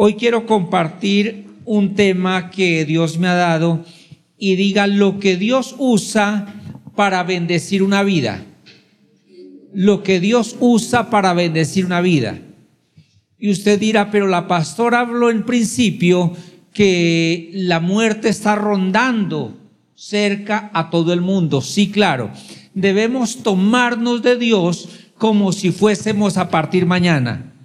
Hoy quiero compartir un tema que Dios me ha dado y diga lo que Dios usa para bendecir una vida. Lo que Dios usa para bendecir una vida. Y usted dirá, pero la pastora habló en principio que la muerte está rondando cerca a todo el mundo. Sí, claro. Debemos tomarnos de Dios como si fuésemos a partir mañana.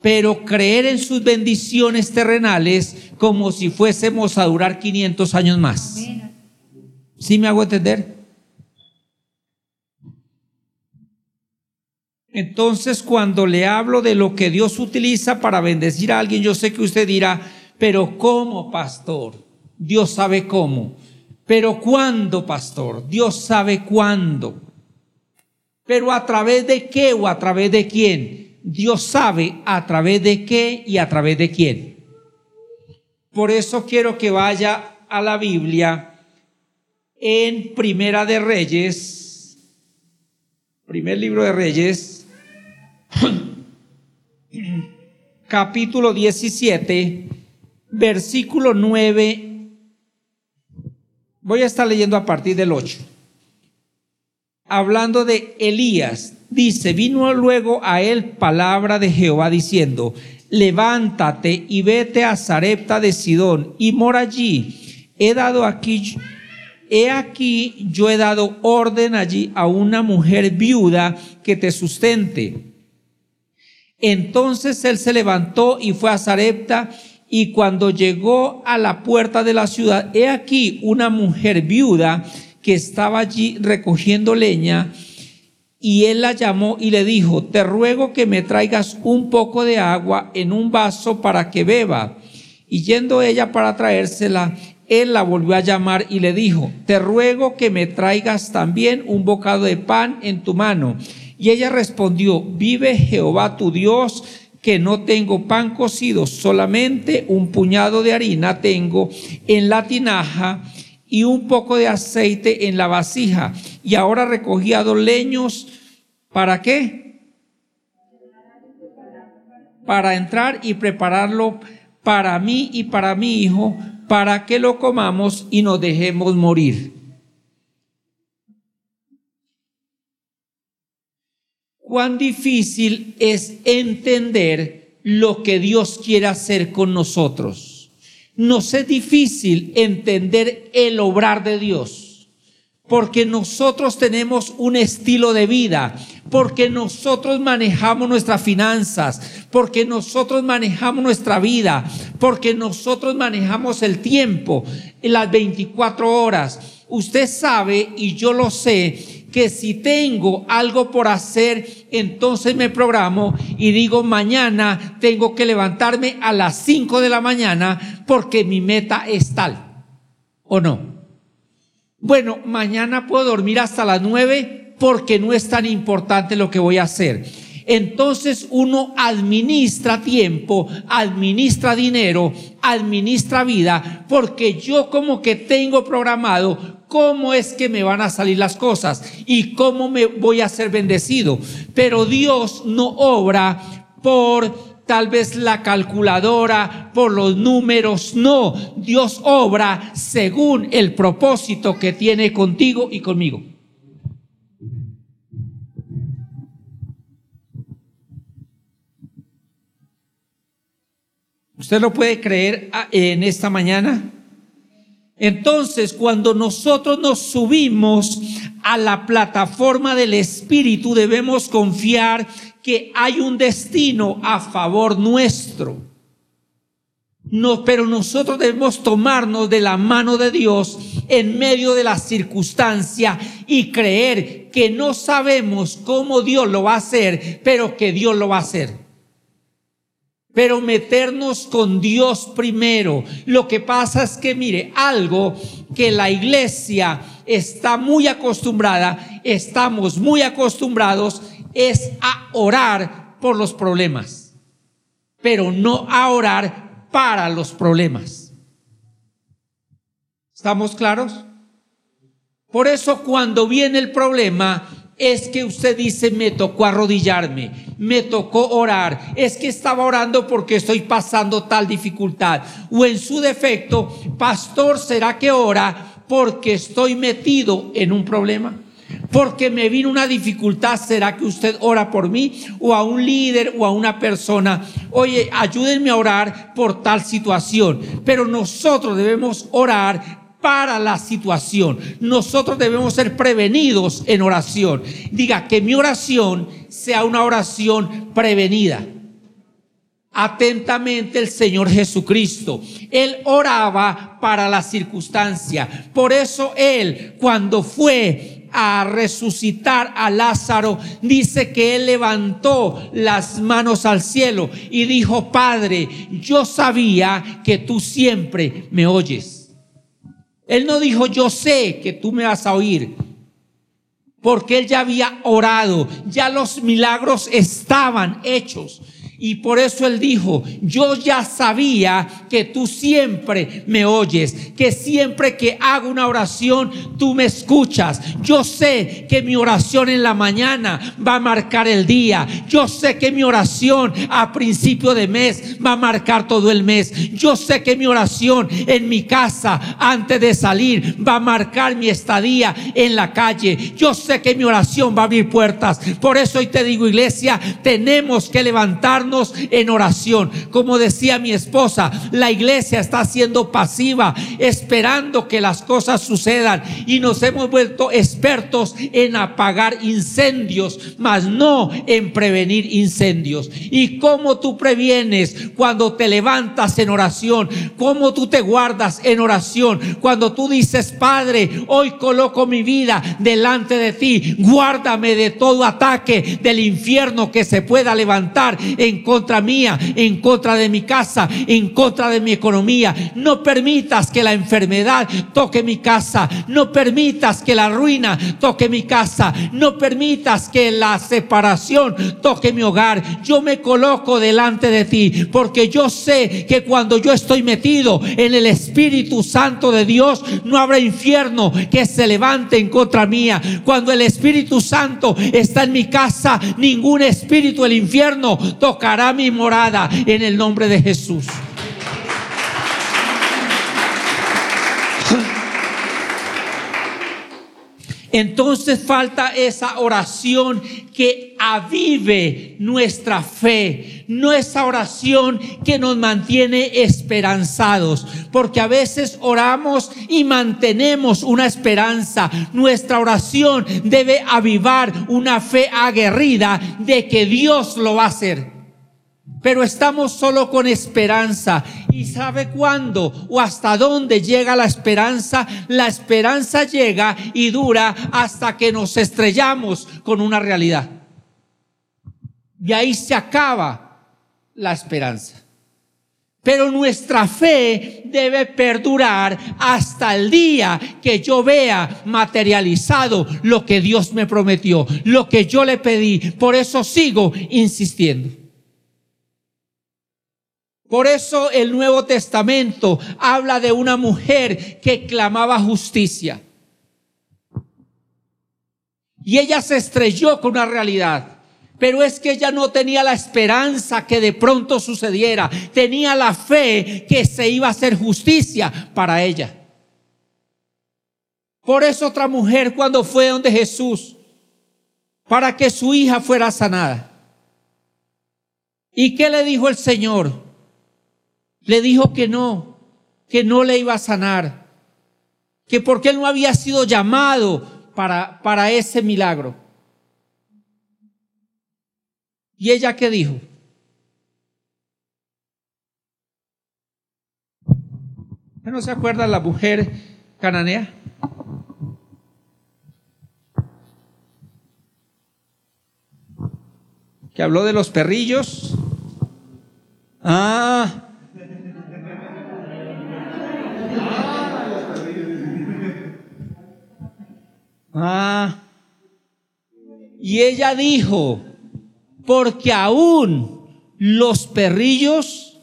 Pero creer en sus bendiciones terrenales como si fuésemos a durar 500 años más. ¿Sí me hago entender? Entonces, cuando le hablo de lo que Dios utiliza para bendecir a alguien, yo sé que usted dirá, pero ¿cómo, pastor? Dios sabe cómo. Pero ¿cuándo, pastor? Dios sabe cuándo. Pero a través de qué o a través de quién? Dios sabe a través de qué y a través de quién. Por eso quiero que vaya a la Biblia en Primera de Reyes, primer libro de Reyes, capítulo 17, versículo 9. Voy a estar leyendo a partir del 8. Hablando de Elías, dice, vino luego a él palabra de Jehová diciendo, levántate y vete a Zarepta de Sidón y mora allí. He dado aquí, he aquí, yo he dado orden allí a una mujer viuda que te sustente. Entonces él se levantó y fue a Zarepta y cuando llegó a la puerta de la ciudad, he aquí una mujer viuda que estaba allí recogiendo leña y él la llamó y le dijo, te ruego que me traigas un poco de agua en un vaso para que beba. Y yendo ella para traérsela, él la volvió a llamar y le dijo, te ruego que me traigas también un bocado de pan en tu mano. Y ella respondió, vive Jehová tu Dios, que no tengo pan cocido, solamente un puñado de harina tengo en la tinaja y un poco de aceite en la vasija. Y ahora recogía dos leños, ¿para qué? Para entrar y prepararlo para mí y para mi hijo, para que lo comamos y nos dejemos morir. cuán difícil es entender lo que Dios quiere hacer con nosotros. Nos es difícil entender el obrar de Dios, porque nosotros tenemos un estilo de vida, porque nosotros manejamos nuestras finanzas, porque nosotros manejamos nuestra vida, porque nosotros manejamos el tiempo, las 24 horas. Usted sabe, y yo lo sé, que si tengo algo por hacer, entonces me programo y digo mañana tengo que levantarme a las 5 de la mañana porque mi meta es tal. ¿O no? Bueno, mañana puedo dormir hasta las 9 porque no es tan importante lo que voy a hacer. Entonces uno administra tiempo, administra dinero, administra vida, porque yo como que tengo programado cómo es que me van a salir las cosas y cómo me voy a ser bendecido. Pero Dios no obra por tal vez la calculadora, por los números, no. Dios obra según el propósito que tiene contigo y conmigo. ¿Usted lo puede creer ah, en esta mañana? Entonces, cuando nosotros nos subimos a la plataforma del Espíritu, debemos confiar que hay un destino a favor nuestro. No, pero nosotros debemos tomarnos de la mano de Dios en medio de la circunstancia y creer que no sabemos cómo Dios lo va a hacer, pero que Dios lo va a hacer pero meternos con Dios primero. Lo que pasa es que, mire, algo que la iglesia está muy acostumbrada, estamos muy acostumbrados, es a orar por los problemas, pero no a orar para los problemas. ¿Estamos claros? Por eso cuando viene el problema, es que usted dice, me tocó arrodillarme, me tocó orar, es que estaba orando porque estoy pasando tal dificultad. O en su defecto, pastor, ¿será que ora porque estoy metido en un problema? Porque me vino una dificultad, ¿será que usted ora por mí? O a un líder o a una persona, oye, ayúdenme a orar por tal situación. Pero nosotros debemos orar para la situación. Nosotros debemos ser prevenidos en oración. Diga que mi oración sea una oración prevenida. Atentamente el Señor Jesucristo. Él oraba para la circunstancia. Por eso Él, cuando fue a resucitar a Lázaro, dice que él levantó las manos al cielo y dijo, Padre, yo sabía que tú siempre me oyes. Él no dijo, yo sé que tú me vas a oír, porque él ya había orado, ya los milagros estaban hechos. Y por eso él dijo, yo ya sabía que tú siempre me oyes, que siempre que hago una oración, tú me escuchas. Yo sé que mi oración en la mañana va a marcar el día. Yo sé que mi oración a principio de mes va a marcar todo el mes. Yo sé que mi oración en mi casa antes de salir va a marcar mi estadía en la calle. Yo sé que mi oración va a abrir puertas. Por eso hoy te digo, iglesia, tenemos que levantarnos en oración. Como decía mi esposa, la iglesia está siendo pasiva, esperando que las cosas sucedan y nos hemos vuelto expertos en apagar incendios, mas no en prevenir incendios. ¿Y cómo tú previenes cuando te levantas en oración? ¿Cómo tú te guardas en oración? Cuando tú dices, Padre, hoy coloco mi vida delante de ti, guárdame de todo ataque del infierno que se pueda levantar en contra mía, en contra de mi casa, en contra de mi economía. No permitas que la enfermedad toque mi casa. No permitas que la ruina toque mi casa. No permitas que la separación toque mi hogar. Yo me coloco delante de ti porque yo sé que cuando yo estoy metido en el Espíritu Santo de Dios, no habrá infierno que se levante en contra mía. Cuando el Espíritu Santo está en mi casa, ningún espíritu del infierno mi morada en el nombre de Jesús. Entonces falta esa oración que avive nuestra fe, no esa oración que nos mantiene esperanzados, porque a veces oramos y mantenemos una esperanza. Nuestra oración debe avivar una fe aguerrida de que Dios lo va a hacer pero estamos solo con esperanza. ¿Y sabe cuándo o hasta dónde llega la esperanza? La esperanza llega y dura hasta que nos estrellamos con una realidad. Y ahí se acaba la esperanza. Pero nuestra fe debe perdurar hasta el día que yo vea materializado lo que Dios me prometió, lo que yo le pedí. Por eso sigo insistiendo. Por eso el Nuevo Testamento habla de una mujer que clamaba justicia. Y ella se estrelló con una realidad. Pero es que ella no tenía la esperanza que de pronto sucediera. Tenía la fe que se iba a hacer justicia para ella. Por eso otra mujer cuando fue donde Jesús, para que su hija fuera sanada. ¿Y qué le dijo el Señor? Le dijo que no, que no le iba a sanar, que porque él no había sido llamado para, para ese milagro. ¿Y ella qué dijo? no se acuerda la mujer cananea? Que habló de los perrillos. Ah, Ah. Y ella dijo, porque aún los perrillos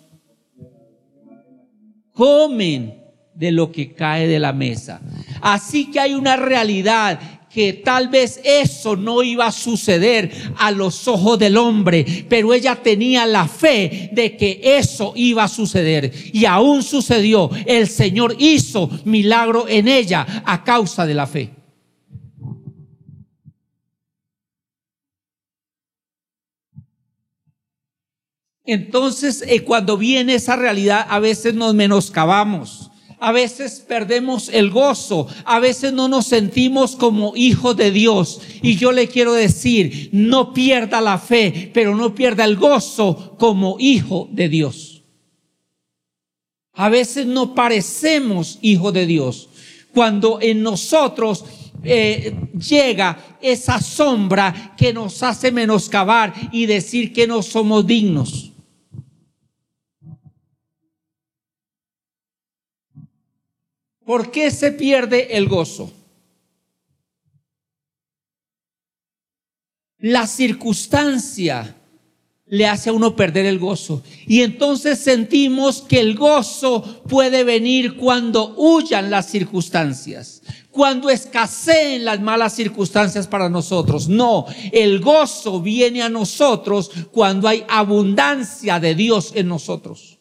comen de lo que cae de la mesa. Así que hay una realidad que tal vez eso no iba a suceder a los ojos del hombre, pero ella tenía la fe de que eso iba a suceder. Y aún sucedió. El Señor hizo milagro en ella a causa de la fe. Entonces, eh, cuando viene esa realidad, a veces nos menoscabamos a veces perdemos el gozo, a veces no nos sentimos como hijos de Dios. Y yo le quiero decir, no pierda la fe, pero no pierda el gozo como hijo de Dios. A veces no parecemos hijos de Dios. Cuando en nosotros eh, llega esa sombra que nos hace menoscabar y decir que no somos dignos. ¿Por qué se pierde el gozo? La circunstancia le hace a uno perder el gozo. Y entonces sentimos que el gozo puede venir cuando huyan las circunstancias, cuando escaseen las malas circunstancias para nosotros. No, el gozo viene a nosotros cuando hay abundancia de Dios en nosotros.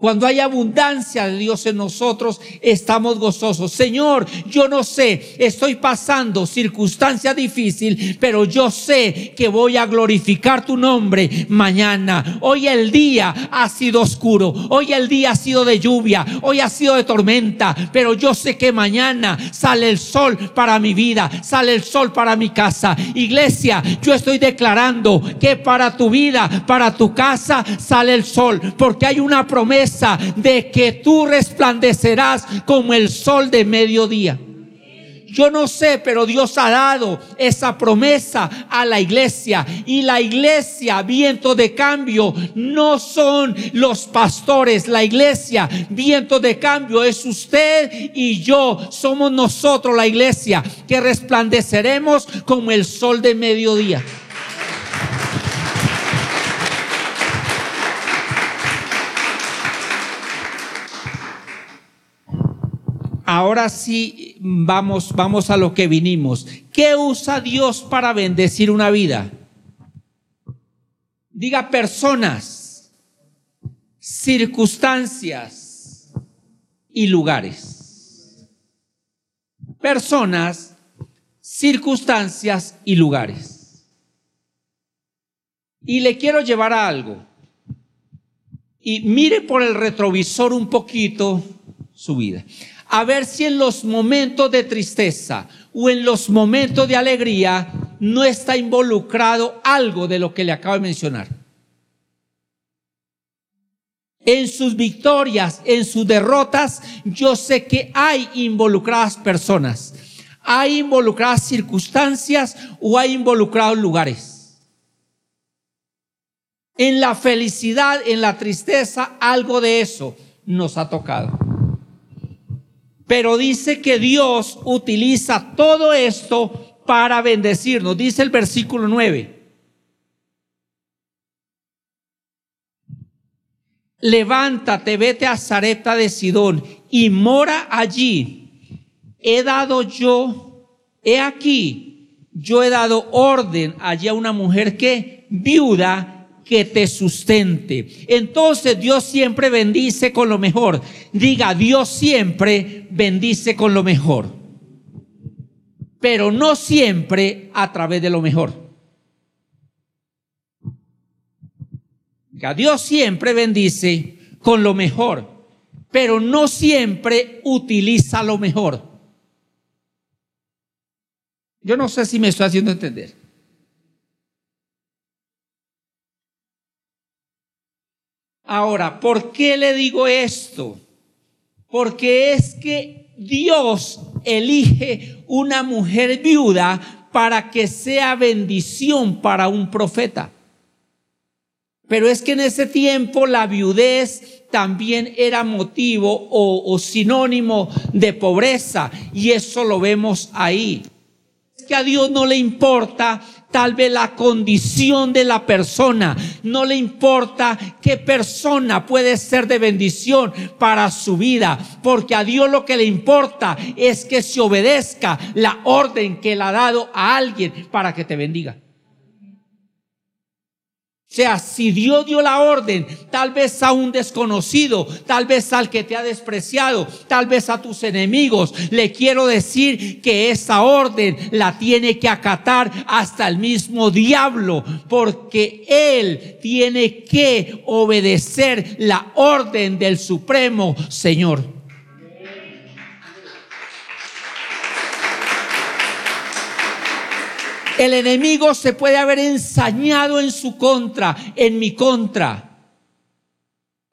Cuando hay abundancia de Dios en nosotros, estamos gozosos. Señor, yo no sé, estoy pasando circunstancia difícil, pero yo sé que voy a glorificar tu nombre mañana. Hoy el día ha sido oscuro, hoy el día ha sido de lluvia, hoy ha sido de tormenta, pero yo sé que mañana sale el sol para mi vida, sale el sol para mi casa. Iglesia, yo estoy declarando que para tu vida, para tu casa, sale el sol, porque hay una promesa de que tú resplandecerás como el sol de mediodía. Yo no sé, pero Dios ha dado esa promesa a la iglesia. Y la iglesia, viento de cambio, no son los pastores. La iglesia, viento de cambio, es usted y yo. Somos nosotros la iglesia que resplandeceremos como el sol de mediodía. Ahora sí vamos, vamos a lo que vinimos. ¿Qué usa Dios para bendecir una vida? Diga personas, circunstancias y lugares. Personas, circunstancias y lugares. Y le quiero llevar a algo. Y mire por el retrovisor un poquito su vida a ver si en los momentos de tristeza o en los momentos de alegría no está involucrado algo de lo que le acabo de mencionar. En sus victorias, en sus derrotas, yo sé que hay involucradas personas, hay involucradas circunstancias o hay involucrados lugares. En la felicidad, en la tristeza, algo de eso nos ha tocado. Pero dice que Dios utiliza todo esto para bendecirnos. Dice el versículo 9. Levántate, vete a Zareta de Sidón y mora allí. He dado yo, he aquí, yo he dado orden allí a una mujer que viuda que te sustente. Entonces Dios siempre bendice con lo mejor. Diga, Dios siempre bendice con lo mejor. Pero no siempre a través de lo mejor. Diga, Dios siempre bendice con lo mejor, pero no siempre utiliza lo mejor. Yo no sé si me estoy haciendo entender. Ahora, ¿por qué le digo esto? Porque es que Dios elige una mujer viuda para que sea bendición para un profeta. Pero es que en ese tiempo la viudez también era motivo o, sinónimo de pobreza y eso lo vemos ahí. Es que a Dios no le importa tal vez la condición de la persona, no le importa qué persona puede ser de bendición para su vida, porque a Dios lo que le importa es que se obedezca la orden que él ha dado a alguien para que te bendiga. O sea, si Dios dio la orden, tal vez a un desconocido, tal vez al que te ha despreciado, tal vez a tus enemigos, le quiero decir que esa orden la tiene que acatar hasta el mismo diablo, porque él tiene que obedecer la orden del Supremo Señor. El enemigo se puede haber ensañado en su contra, en mi contra.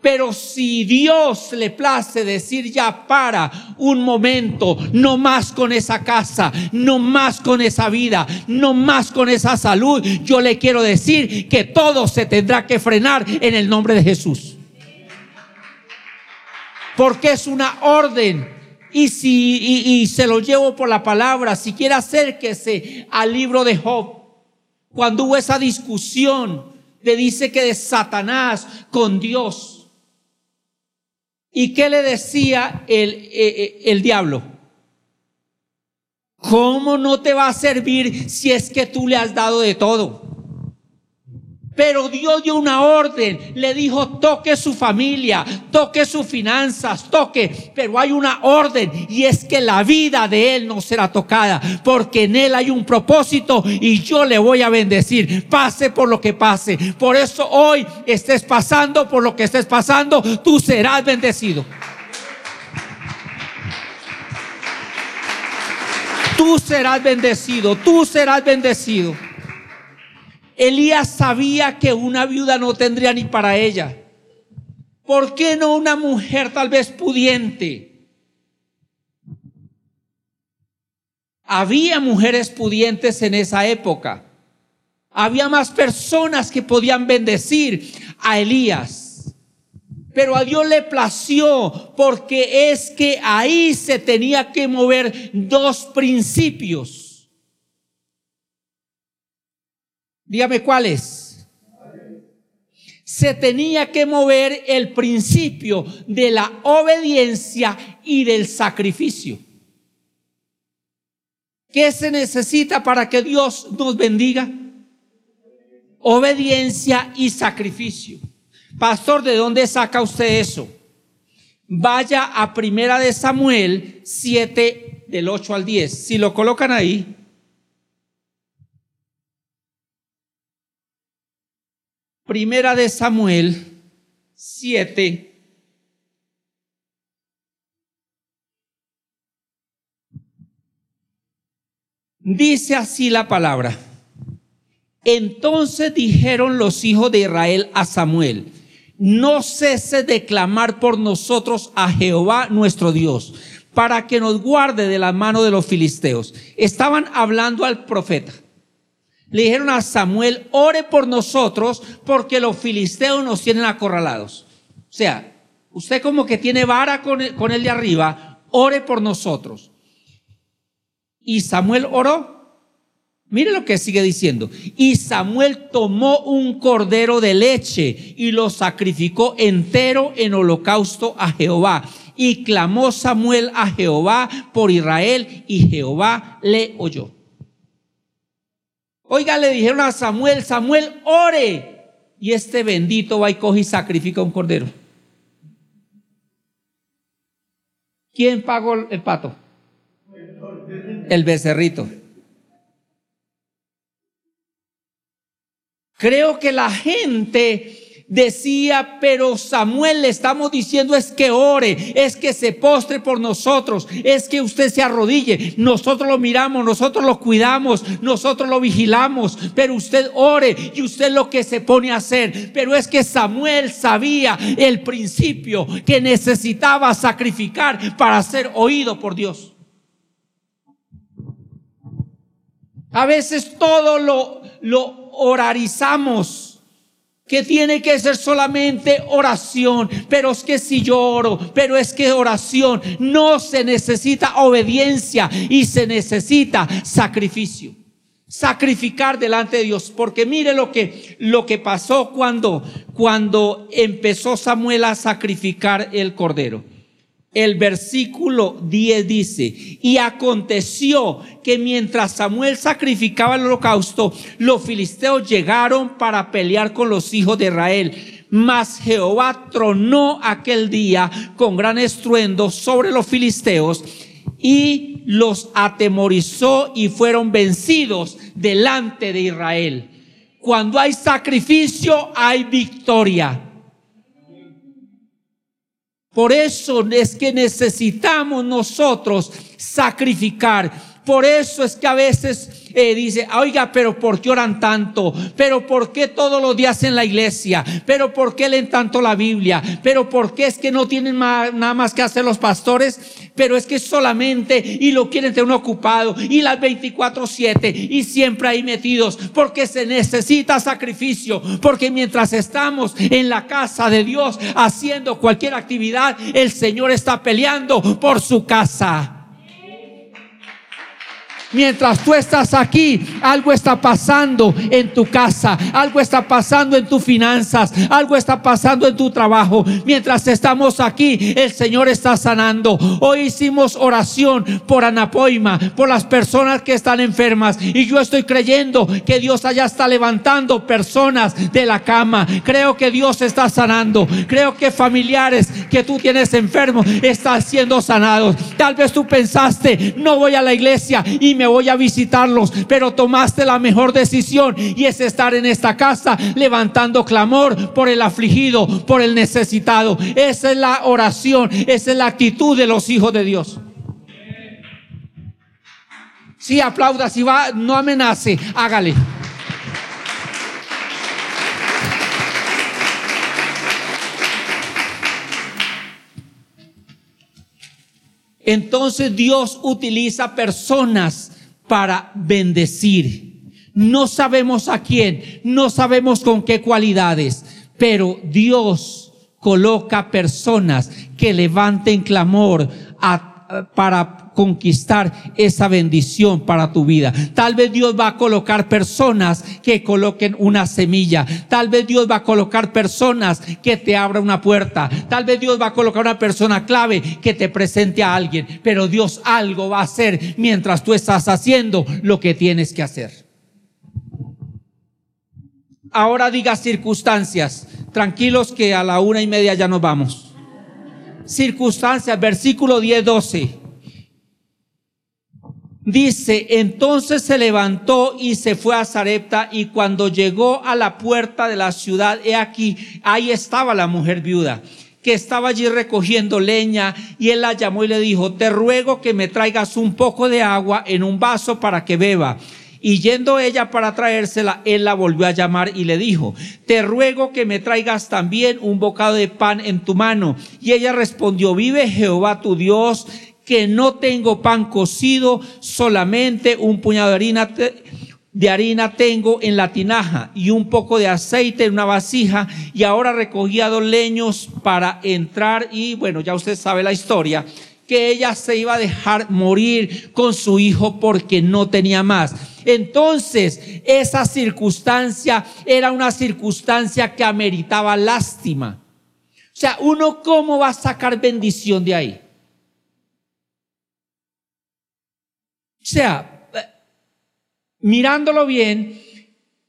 Pero si Dios le place decir ya para un momento, no más con esa casa, no más con esa vida, no más con esa salud, yo le quiero decir que todo se tendrá que frenar en el nombre de Jesús. Porque es una orden y si y, se lo llevo por la palabra, si quiere acérquese al libro de Job, cuando hubo esa discusión, le dice que de Satanás con Dios. ¿Y qué le decía el, el, eh, eh, el diablo? ¿Cómo no te va a servir si es que tú le has dado de todo? Pero Dios dio una orden, le dijo, toque su familia, toque sus finanzas, toque. Pero hay una orden y es que la vida de él no será tocada, porque en él hay un propósito y yo le voy a bendecir, pase por lo que pase. Por eso hoy estés pasando por lo que estés pasando, tú serás bendecido. Tú serás bendecido, tú serás bendecido. Elías sabía que una viuda no tendría ni para ella. ¿Por qué no una mujer tal vez pudiente? Había mujeres pudientes en esa época. Había más personas que podían bendecir a Elías. Pero a Dios le plació porque es que ahí se tenía que mover dos principios. Dígame cuáles. Se tenía que mover el principio de la obediencia y del sacrificio. ¿Qué se necesita para que Dios nos bendiga? Obediencia y sacrificio. Pastor, ¿de dónde saca usted eso? Vaya a Primera de Samuel 7 del 8 al 10. Si lo colocan ahí, Primera de Samuel 7. Dice así la palabra. Entonces dijeron los hijos de Israel a Samuel, no cese de clamar por nosotros a Jehová nuestro Dios, para que nos guarde de la mano de los filisteos. Estaban hablando al profeta le dijeron a Samuel, ore por nosotros porque los filisteos nos tienen acorralados. O sea, usted como que tiene vara con el, de arriba, ore por nosotros. Y Samuel oró. Mire lo que sigue diciendo. Y Samuel tomó un cordero de leche y lo sacrificó entero en holocausto a Jehová. Y clamó Samuel a Jehová por Israel y Jehová le oyó. Oiga, le dijeron a Samuel, Samuel, ore. Y este bendito va y coge y sacrifica un cordero. ¿Quién pagó el pato? El becerrito. Creo que la gente decía, pero Samuel le estamos diciendo es que ore, es que se postre por nosotros, es que usted se arrodille. Nosotros lo miramos, nosotros lo cuidamos, nosotros lo vigilamos, pero usted ore y usted lo que se pone a hacer. Pero es que Samuel sabía el principio que necesitaba sacrificar para ser oído por Dios. A veces todo lo, lo orarizamos que tiene que ser solamente oración, pero es que si yo oro, pero es que oración, no se necesita obediencia y se necesita sacrificio. sacrificar delante de Dios, porque mire lo que lo que pasó cuando cuando empezó Samuel a sacrificar el cordero. El versículo 10 dice, y aconteció que mientras Samuel sacrificaba el holocausto, los filisteos llegaron para pelear con los hijos de Israel. Mas Jehová tronó aquel día con gran estruendo sobre los filisteos y los atemorizó y fueron vencidos delante de Israel. Cuando hay sacrificio, hay victoria. Por eso es que necesitamos nosotros sacrificar. Por eso es que a veces eh, dice, oiga, pero ¿por qué oran tanto? ¿Pero por qué todos los días en la iglesia? ¿Pero por qué leen tanto la Biblia? ¿Pero por qué es que no tienen nada más que hacer los pastores? Pero es que solamente y lo quieren tener ocupado y las 24/7 y siempre ahí metidos porque se necesita sacrificio, porque mientras estamos en la casa de Dios haciendo cualquier actividad, el Señor está peleando por su casa. Mientras tú estás aquí, algo está pasando en tu casa, algo está pasando en tus finanzas, algo está pasando en tu trabajo. Mientras estamos aquí, el Señor está sanando. Hoy hicimos oración por Anapoima, por las personas que están enfermas. Y yo estoy creyendo que Dios allá está levantando personas de la cama. Creo que Dios está sanando. Creo que familiares que tú tienes enfermos están siendo sanados. Tal vez tú pensaste, no voy a la iglesia y me voy a visitarlos, pero tomaste la mejor decisión y es estar en esta casa levantando clamor por el afligido, por el necesitado. Esa es la oración, esa es la actitud de los hijos de Dios. Si aplauda, si va, no amenace, hágale. Entonces Dios utiliza personas para bendecir. No sabemos a quién, no sabemos con qué cualidades, pero Dios coloca personas que levanten clamor para conquistar esa bendición para tu vida. Tal vez Dios va a colocar personas que coloquen una semilla. Tal vez Dios va a colocar personas que te abra una puerta. Tal vez Dios va a colocar una persona clave que te presente a alguien. Pero Dios algo va a hacer mientras tú estás haciendo lo que tienes que hacer. Ahora diga circunstancias. Tranquilos que a la una y media ya nos vamos. Circunstancias, versículo 10, 12. Dice, entonces se levantó y se fue a Zarepta y cuando llegó a la puerta de la ciudad, he aquí, ahí estaba la mujer viuda que estaba allí recogiendo leña y él la llamó y le dijo, te ruego que me traigas un poco de agua en un vaso para que beba. Y yendo ella para traérsela, él la volvió a llamar y le dijo, te ruego que me traigas también un bocado de pan en tu mano. Y ella respondió, vive Jehová tu Dios que no tengo pan cocido, solamente un puñado de harina, de harina tengo en la tinaja y un poco de aceite en una vasija y ahora recogía dos leños para entrar y bueno, ya usted sabe la historia que ella se iba a dejar morir con su hijo porque no tenía más. Entonces, esa circunstancia era una circunstancia que ameritaba lástima. O sea, uno cómo va a sacar bendición de ahí. Sea, mirándolo bien,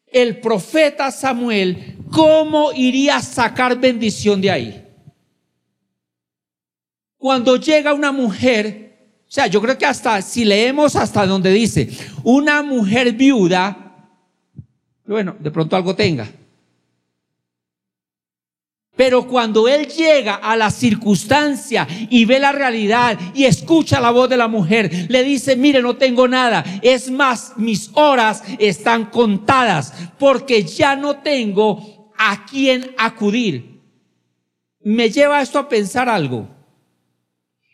el profeta Samuel, ¿cómo iría a sacar bendición de ahí? Cuando llega una mujer, o sea, yo creo que hasta, si leemos hasta donde dice, una mujer viuda, bueno, de pronto algo tenga. Pero cuando él llega a la circunstancia y ve la realidad y escucha la voz de la mujer, le dice, mire, no tengo nada. Es más, mis horas están contadas porque ya no tengo a quién acudir. Me lleva esto a pensar algo.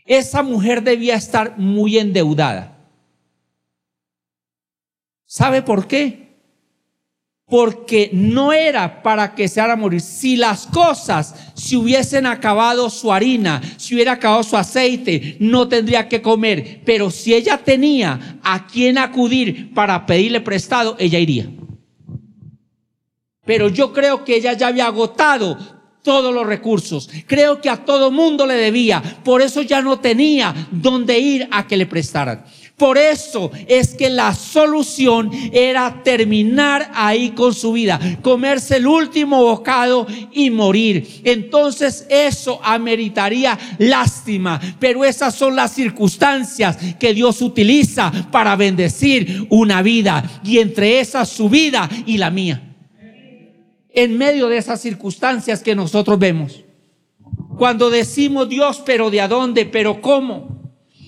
Esa mujer debía estar muy endeudada. ¿Sabe por qué? Porque no era para que se haga morir. Si las cosas se hubiesen acabado su harina, si hubiera acabado su aceite, no tendría que comer. Pero si ella tenía a quien acudir para pedirle prestado, ella iría. Pero yo creo que ella ya había agotado todos los recursos. Creo que a todo mundo le debía. Por eso ya no tenía dónde ir a que le prestaran. Por eso es que la solución era terminar ahí con su vida, comerse el último bocado y morir. Entonces eso ameritaría lástima, pero esas son las circunstancias que Dios utiliza para bendecir una vida y entre esas su vida y la mía. En medio de esas circunstancias que nosotros vemos. Cuando decimos Dios, pero ¿de a dónde? ¿Pero cómo?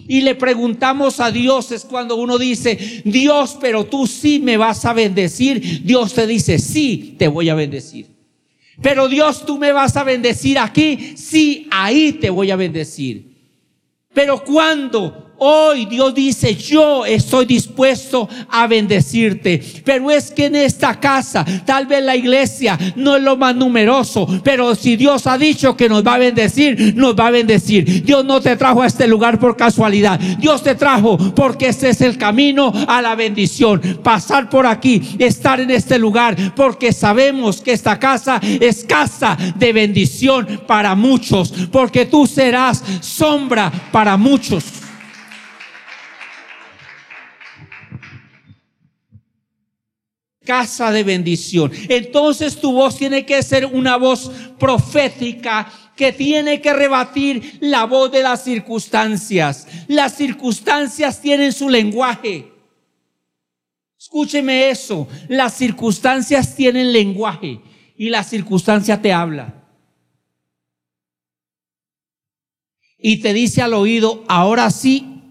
Y le preguntamos a Dios es cuando uno dice, Dios, pero tú sí me vas a bendecir. Dios te dice, sí, te voy a bendecir. Pero Dios, tú me vas a bendecir aquí, sí, ahí te voy a bendecir. Pero cuando Hoy Dios dice, yo estoy dispuesto a bendecirte. Pero es que en esta casa, tal vez la iglesia no es lo más numeroso, pero si Dios ha dicho que nos va a bendecir, nos va a bendecir. Dios no te trajo a este lugar por casualidad. Dios te trajo porque este es el camino a la bendición. Pasar por aquí, estar en este lugar, porque sabemos que esta casa es casa de bendición para muchos, porque tú serás sombra para muchos. Casa de bendición. Entonces tu voz tiene que ser una voz profética que tiene que rebatir la voz de las circunstancias. Las circunstancias tienen su lenguaje. Escúcheme eso. Las circunstancias tienen lenguaje y la circunstancia te habla. Y te dice al oído, ahora sí,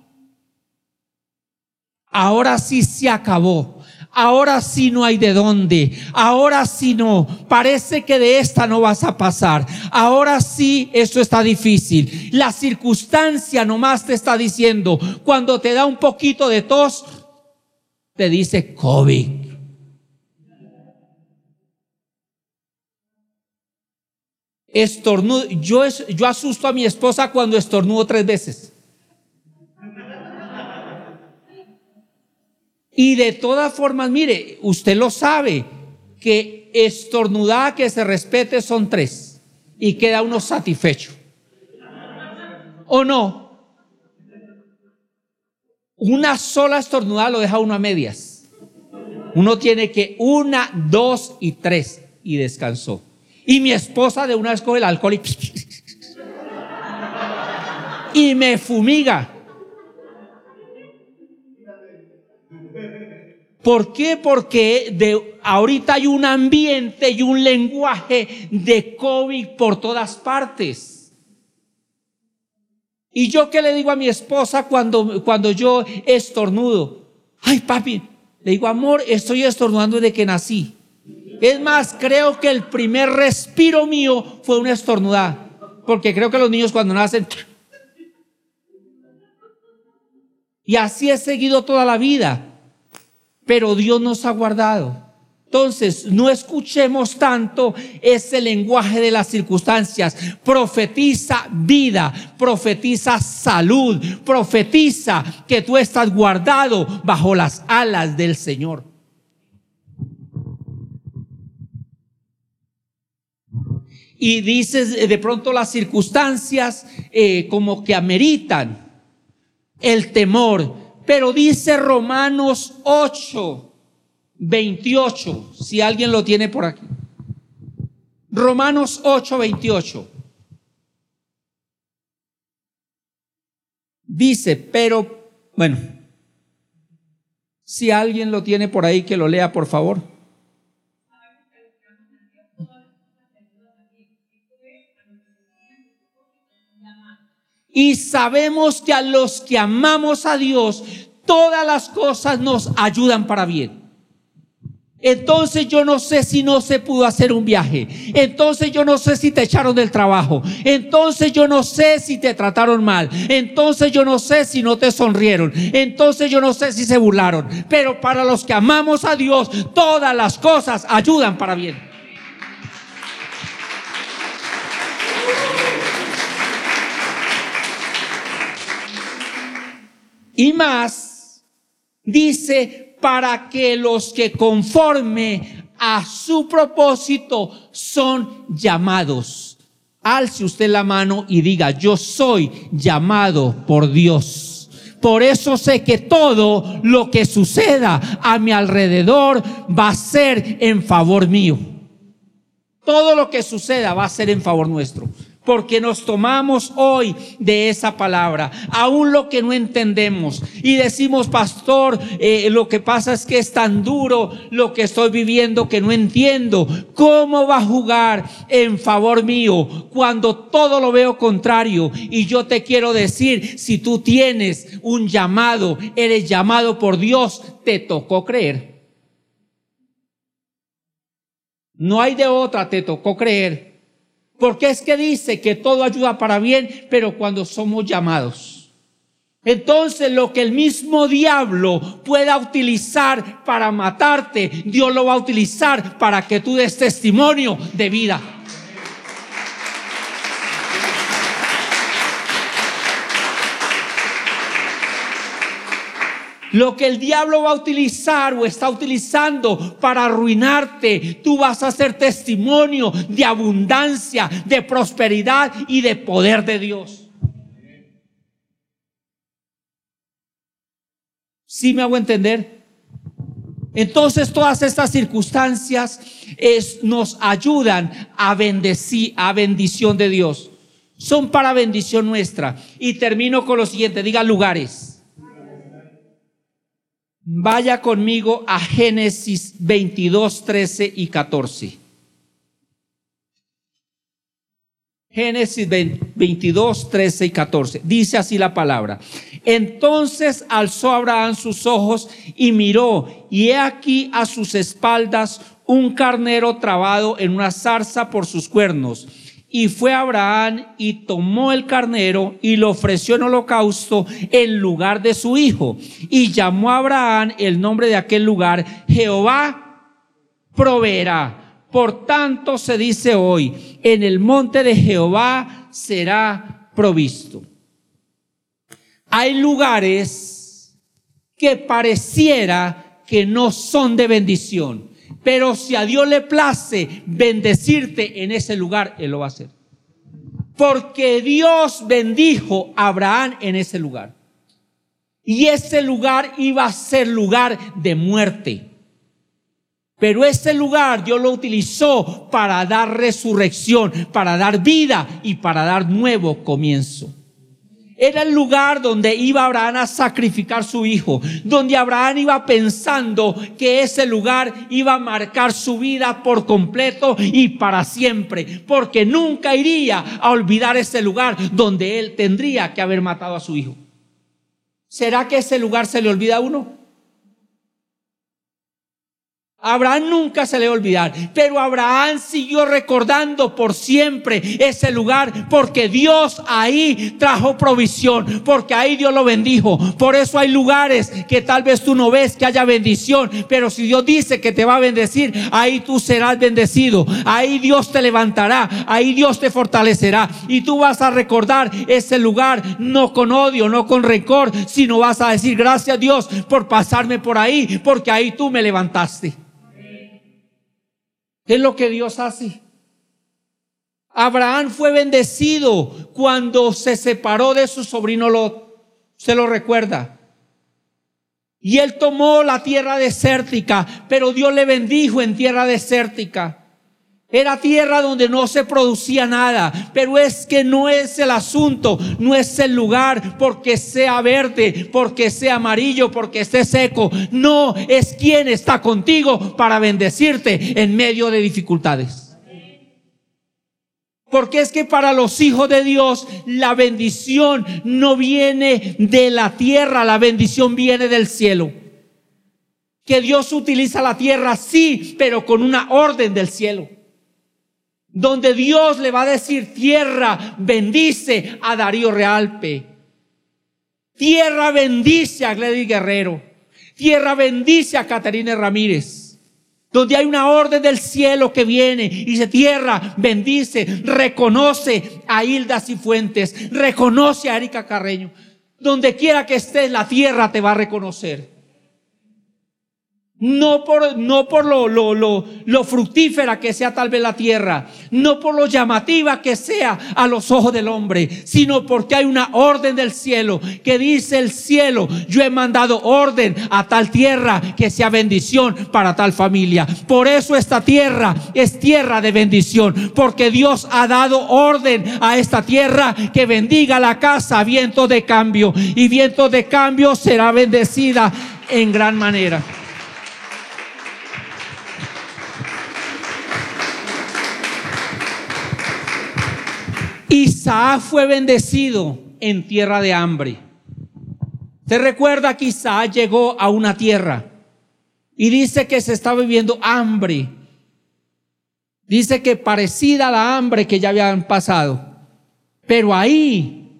ahora sí se acabó ahora sí no hay de dónde, ahora sí no, parece que de esta no vas a pasar, ahora sí esto está difícil. La circunstancia nomás te está diciendo, cuando te da un poquito de tos, te dice COVID. Estornudo, yo, yo asusto a mi esposa cuando estornudo tres veces. Y de todas formas, mire, usted lo sabe, que estornudada que se respete son tres y queda uno satisfecho. ¿O no? Una sola estornudada lo deja uno a medias. Uno tiene que una, dos y tres y descansó. Y mi esposa de una vez coge el alcohol y, y me fumiga. ¿Por qué? Porque de, ahorita hay un ambiente y un lenguaje de COVID por todas partes. Y yo qué le digo a mi esposa cuando, cuando yo estornudo. Ay, papi, le digo, amor, estoy estornudando desde que nací. Es más, creo que el primer respiro mío fue una estornudada. Porque creo que los niños cuando nacen... Y así he seguido toda la vida pero Dios nos ha guardado. Entonces, no escuchemos tanto ese lenguaje de las circunstancias. Profetiza vida, profetiza salud, profetiza que tú estás guardado bajo las alas del Señor. Y dices de pronto las circunstancias eh, como que ameritan el temor, pero dice Romanos 8, 28, si alguien lo tiene por aquí. Romanos 8, 28. Dice, pero, bueno, si alguien lo tiene por ahí, que lo lea, por favor. Y sabemos que a los que amamos a Dios, todas las cosas nos ayudan para bien. Entonces yo no sé si no se pudo hacer un viaje. Entonces yo no sé si te echaron del trabajo. Entonces yo no sé si te trataron mal. Entonces yo no sé si no te sonrieron. Entonces yo no sé si se burlaron. Pero para los que amamos a Dios, todas las cosas ayudan para bien. Y más, dice, para que los que conforme a su propósito son llamados. Alce usted la mano y diga, yo soy llamado por Dios. Por eso sé que todo lo que suceda a mi alrededor va a ser en favor mío. Todo lo que suceda va a ser en favor nuestro porque nos tomamos hoy de esa palabra, aún lo que no entendemos, y decimos, pastor, eh, lo que pasa es que es tan duro lo que estoy viviendo que no entiendo. ¿Cómo va a jugar en favor mío cuando todo lo veo contrario? Y yo te quiero decir, si tú tienes un llamado, eres llamado por Dios, te tocó creer. No hay de otra, te tocó creer. Porque es que dice que todo ayuda para bien, pero cuando somos llamados. Entonces lo que el mismo diablo pueda utilizar para matarte, Dios lo va a utilizar para que tú des testimonio de vida. Lo que el diablo va a utilizar o está utilizando para arruinarte, tú vas a ser testimonio de abundancia, de prosperidad y de poder de Dios. ¿Sí me hago entender? Entonces todas estas circunstancias nos ayudan a bendecir, a bendición de Dios. Son para bendición nuestra. Y termino con lo siguiente, diga lugares. Vaya conmigo a Génesis 22, 13 y 14. Génesis 22, 13 y 14. Dice así la palabra. Entonces alzó Abraham sus ojos y miró, y he aquí a sus espaldas un carnero trabado en una zarza por sus cuernos. Y fue Abraham y tomó el carnero y lo ofreció en holocausto en lugar de su hijo. Y llamó a Abraham el nombre de aquel lugar, Jehová proveerá. Por tanto se dice hoy, en el monte de Jehová será provisto. Hay lugares que pareciera que no son de bendición pero si a Dios le place bendecirte en ese lugar, Él lo va a hacer. Porque Dios bendijo a Abraham en ese lugar. Y ese lugar iba a ser lugar de muerte. Pero ese lugar Dios lo utilizó para dar resurrección, para dar vida y para dar nuevo comienzo. Era el lugar donde iba Abraham a sacrificar su hijo, donde Abraham iba pensando que ese lugar iba a marcar su vida por completo y para siempre, porque nunca iría a olvidar ese lugar donde él tendría que haber matado a su hijo. ¿Será que ese lugar se le olvida a uno? Abraham nunca se le olvidar, pero Abraham siguió recordando por siempre ese lugar porque Dios ahí trajo provisión, porque ahí Dios lo bendijo. Por eso hay lugares que tal vez tú no ves que haya bendición, pero si Dios dice que te va a bendecir, ahí tú serás bendecido, ahí Dios te levantará, ahí Dios te fortalecerá y tú vas a recordar ese lugar no con odio, no con rencor, sino vas a decir gracias a Dios por pasarme por ahí, porque ahí tú me levantaste. Es lo que Dios hace. Abraham fue bendecido cuando se separó de su sobrino Lot. Se lo recuerda. Y él tomó la tierra desértica, pero Dios le bendijo en tierra desértica. Era tierra donde no se producía nada, pero es que no es el asunto, no es el lugar porque sea verde, porque sea amarillo, porque esté seco. No, es quien está contigo para bendecirte en medio de dificultades. Porque es que para los hijos de Dios la bendición no viene de la tierra, la bendición viene del cielo. Que Dios utiliza la tierra, sí, pero con una orden del cielo. Donde Dios le va a decir, tierra, bendice a Darío Realpe. Tierra bendice a Gladys Guerrero. Tierra bendice a Caterina Ramírez donde hay una orden del cielo que viene y dice, tierra, bendice, reconoce a Hilda Cifuentes, reconoce a Erika Carreño. Donde quiera que estés, la tierra te va a reconocer. No por, no por lo, lo, lo, lo, fructífera que sea tal vez la tierra, no por lo llamativa que sea a los ojos del hombre, sino porque hay una orden del cielo que dice el cielo, yo he mandado orden a tal tierra que sea bendición para tal familia. Por eso esta tierra es tierra de bendición, porque Dios ha dado orden a esta tierra que bendiga la casa, viento de cambio, y viento de cambio será bendecida en gran manera. Isaac fue bendecido en tierra de hambre. ¿Se recuerda que Isaac llegó a una tierra y dice que se estaba viviendo hambre? Dice que parecida a la hambre que ya habían pasado. Pero ahí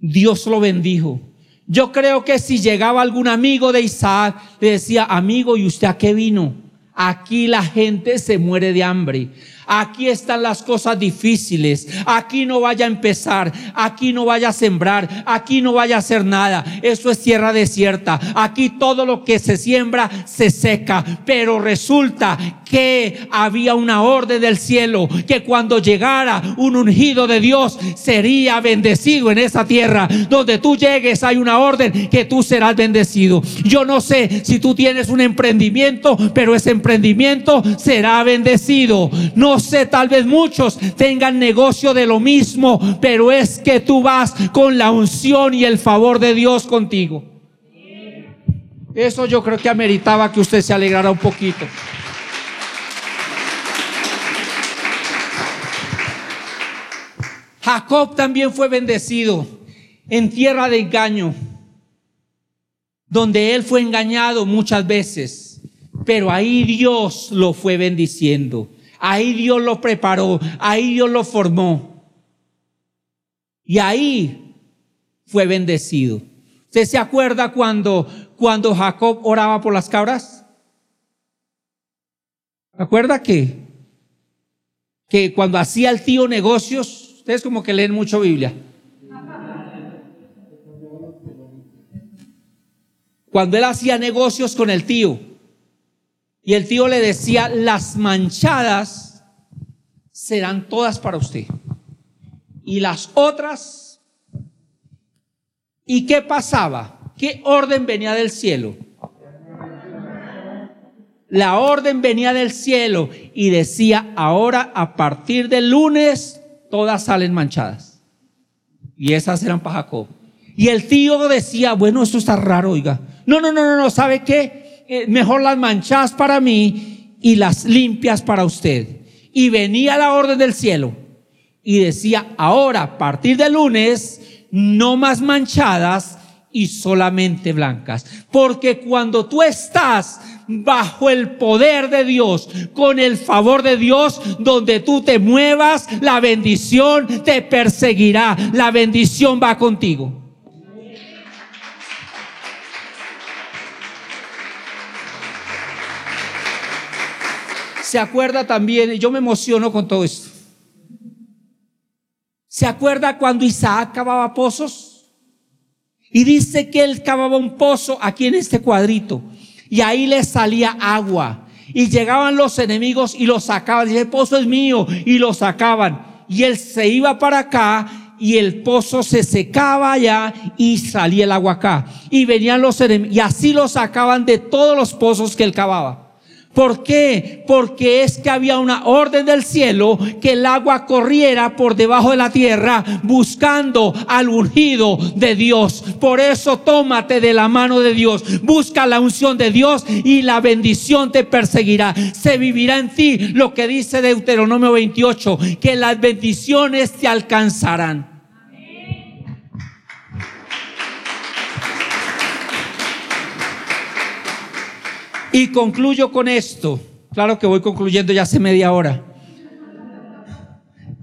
Dios lo bendijo. Yo creo que si llegaba algún amigo de Isaac, le decía, amigo, ¿y usted a qué vino? Aquí la gente se muere de hambre. Aquí están las cosas difíciles. Aquí no vaya a empezar. Aquí no vaya a sembrar. Aquí no vaya a hacer nada. Eso es tierra desierta. Aquí todo lo que se siembra se seca. Pero resulta que había una orden del cielo que cuando llegara un ungido de Dios sería bendecido en esa tierra. Donde tú llegues hay una orden que tú serás bendecido. Yo no sé si tú tienes un emprendimiento, pero ese emprendimiento será bendecido. No sé, tal vez muchos tengan negocio de lo mismo, pero es que tú vas con la unción y el favor de Dios contigo. Eso yo creo que ameritaba que usted se alegrara un poquito. Jacob también fue bendecido en tierra de engaño, donde él fue engañado muchas veces, pero ahí Dios lo fue bendiciendo. Ahí Dios lo preparó, ahí Dios lo formó. Y ahí fue bendecido. ¿Usted se acuerda cuando, cuando Jacob oraba por las cabras? ¿Se acuerda que? Que cuando hacía el tío negocios, ustedes como que leen mucho Biblia. Cuando él hacía negocios con el tío, y el tío le decía, las manchadas serán todas para usted. Y las otras, ¿y qué pasaba? ¿Qué orden venía del cielo? La orden venía del cielo y decía, ahora a partir del lunes todas salen manchadas. Y esas eran para Jacob. Y el tío decía, bueno, eso está raro, oiga. No, no, no, no, no, ¿sabe qué? Eh, mejor las manchas para mí y las limpias para usted. Y venía la orden del cielo y decía, ahora, a partir de lunes, no más manchadas y solamente blancas. Porque cuando tú estás bajo el poder de Dios, con el favor de Dios, donde tú te muevas, la bendición te perseguirá, la bendición va contigo. Se acuerda también, y yo me emociono con todo esto. ¿Se acuerda cuando Isaac cavaba pozos? Y dice que él cavaba un pozo aquí en este cuadrito. Y ahí le salía agua. Y llegaban los enemigos y lo sacaban. Y el pozo es mío. Y lo sacaban. Y él se iba para acá y el pozo se secaba allá y salía el agua acá. Y venían los enemigos. Y así lo sacaban de todos los pozos que él cavaba. ¿Por qué? Porque es que había una orden del cielo que el agua corriera por debajo de la tierra buscando al ungido de Dios. Por eso tómate de la mano de Dios, busca la unción de Dios y la bendición te perseguirá. Se vivirá en ti lo que dice Deuteronomio 28, que las bendiciones te alcanzarán. Y concluyo con esto. Claro que voy concluyendo ya hace media hora.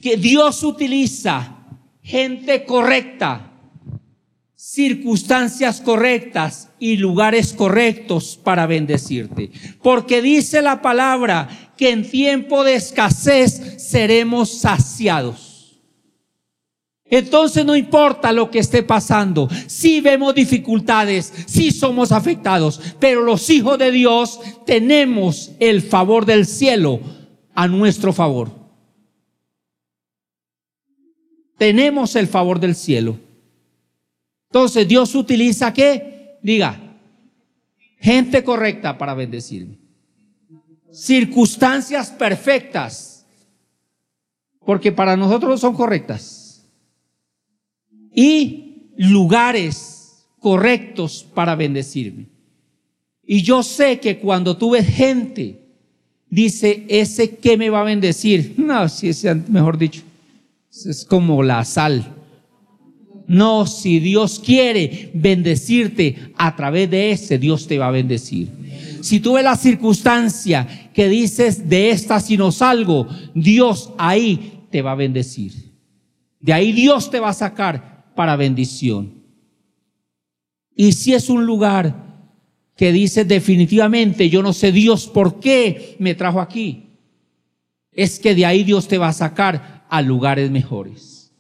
Que Dios utiliza gente correcta, circunstancias correctas y lugares correctos para bendecirte. Porque dice la palabra que en tiempo de escasez seremos saciados. Entonces no importa lo que esté pasando, si vemos dificultades, si somos afectados, pero los hijos de Dios tenemos el favor del cielo a nuestro favor. Tenemos el favor del cielo. Entonces Dios utiliza qué? Diga, gente correcta para bendecirme. Circunstancias perfectas, porque para nosotros son correctas y lugares correctos para bendecirme. Y yo sé que cuando tú ves gente, dice, ese que me va a bendecir. No, si es mejor dicho, es como la sal. No, si Dios quiere bendecirte a través de ese, Dios te va a bendecir. Si tú ves la circunstancia que dices de esta si no salgo, Dios ahí te va a bendecir. De ahí Dios te va a sacar para bendición. Y si es un lugar que dice definitivamente, yo no sé Dios por qué me trajo aquí, es que de ahí Dios te va a sacar a lugares mejores.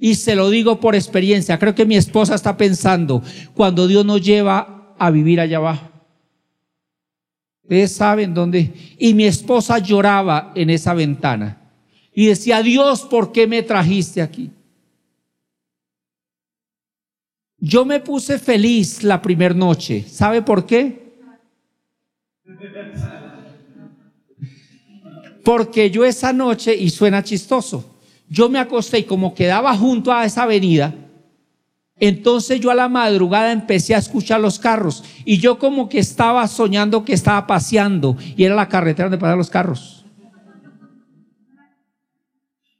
Y se lo digo por experiencia, creo que mi esposa está pensando cuando Dios nos lleva a vivir allá abajo. Ustedes saben dónde. Y mi esposa lloraba en esa ventana y decía, Dios, ¿por qué me trajiste aquí? Yo me puse feliz la primera noche. ¿Sabe por qué? Porque yo esa noche, y suena chistoso, yo me acosté y como quedaba junto a esa avenida, entonces yo a la madrugada empecé a escuchar los carros y yo como que estaba soñando que estaba paseando y era la carretera donde pasan los carros.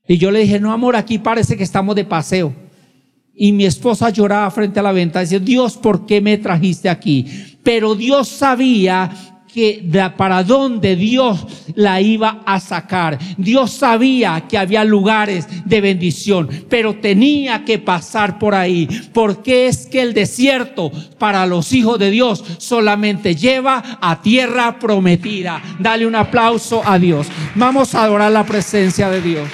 Y yo le dije, no amor, aquí parece que estamos de paseo. Y mi esposa lloraba frente a la ventana, decía, Dios, ¿por qué me trajiste aquí? Pero Dios sabía que para dónde Dios la iba a sacar. Dios sabía que había lugares de bendición, pero tenía que pasar por ahí, porque es que el desierto para los hijos de Dios solamente lleva a tierra prometida. Dale un aplauso a Dios. Vamos a adorar la presencia de Dios.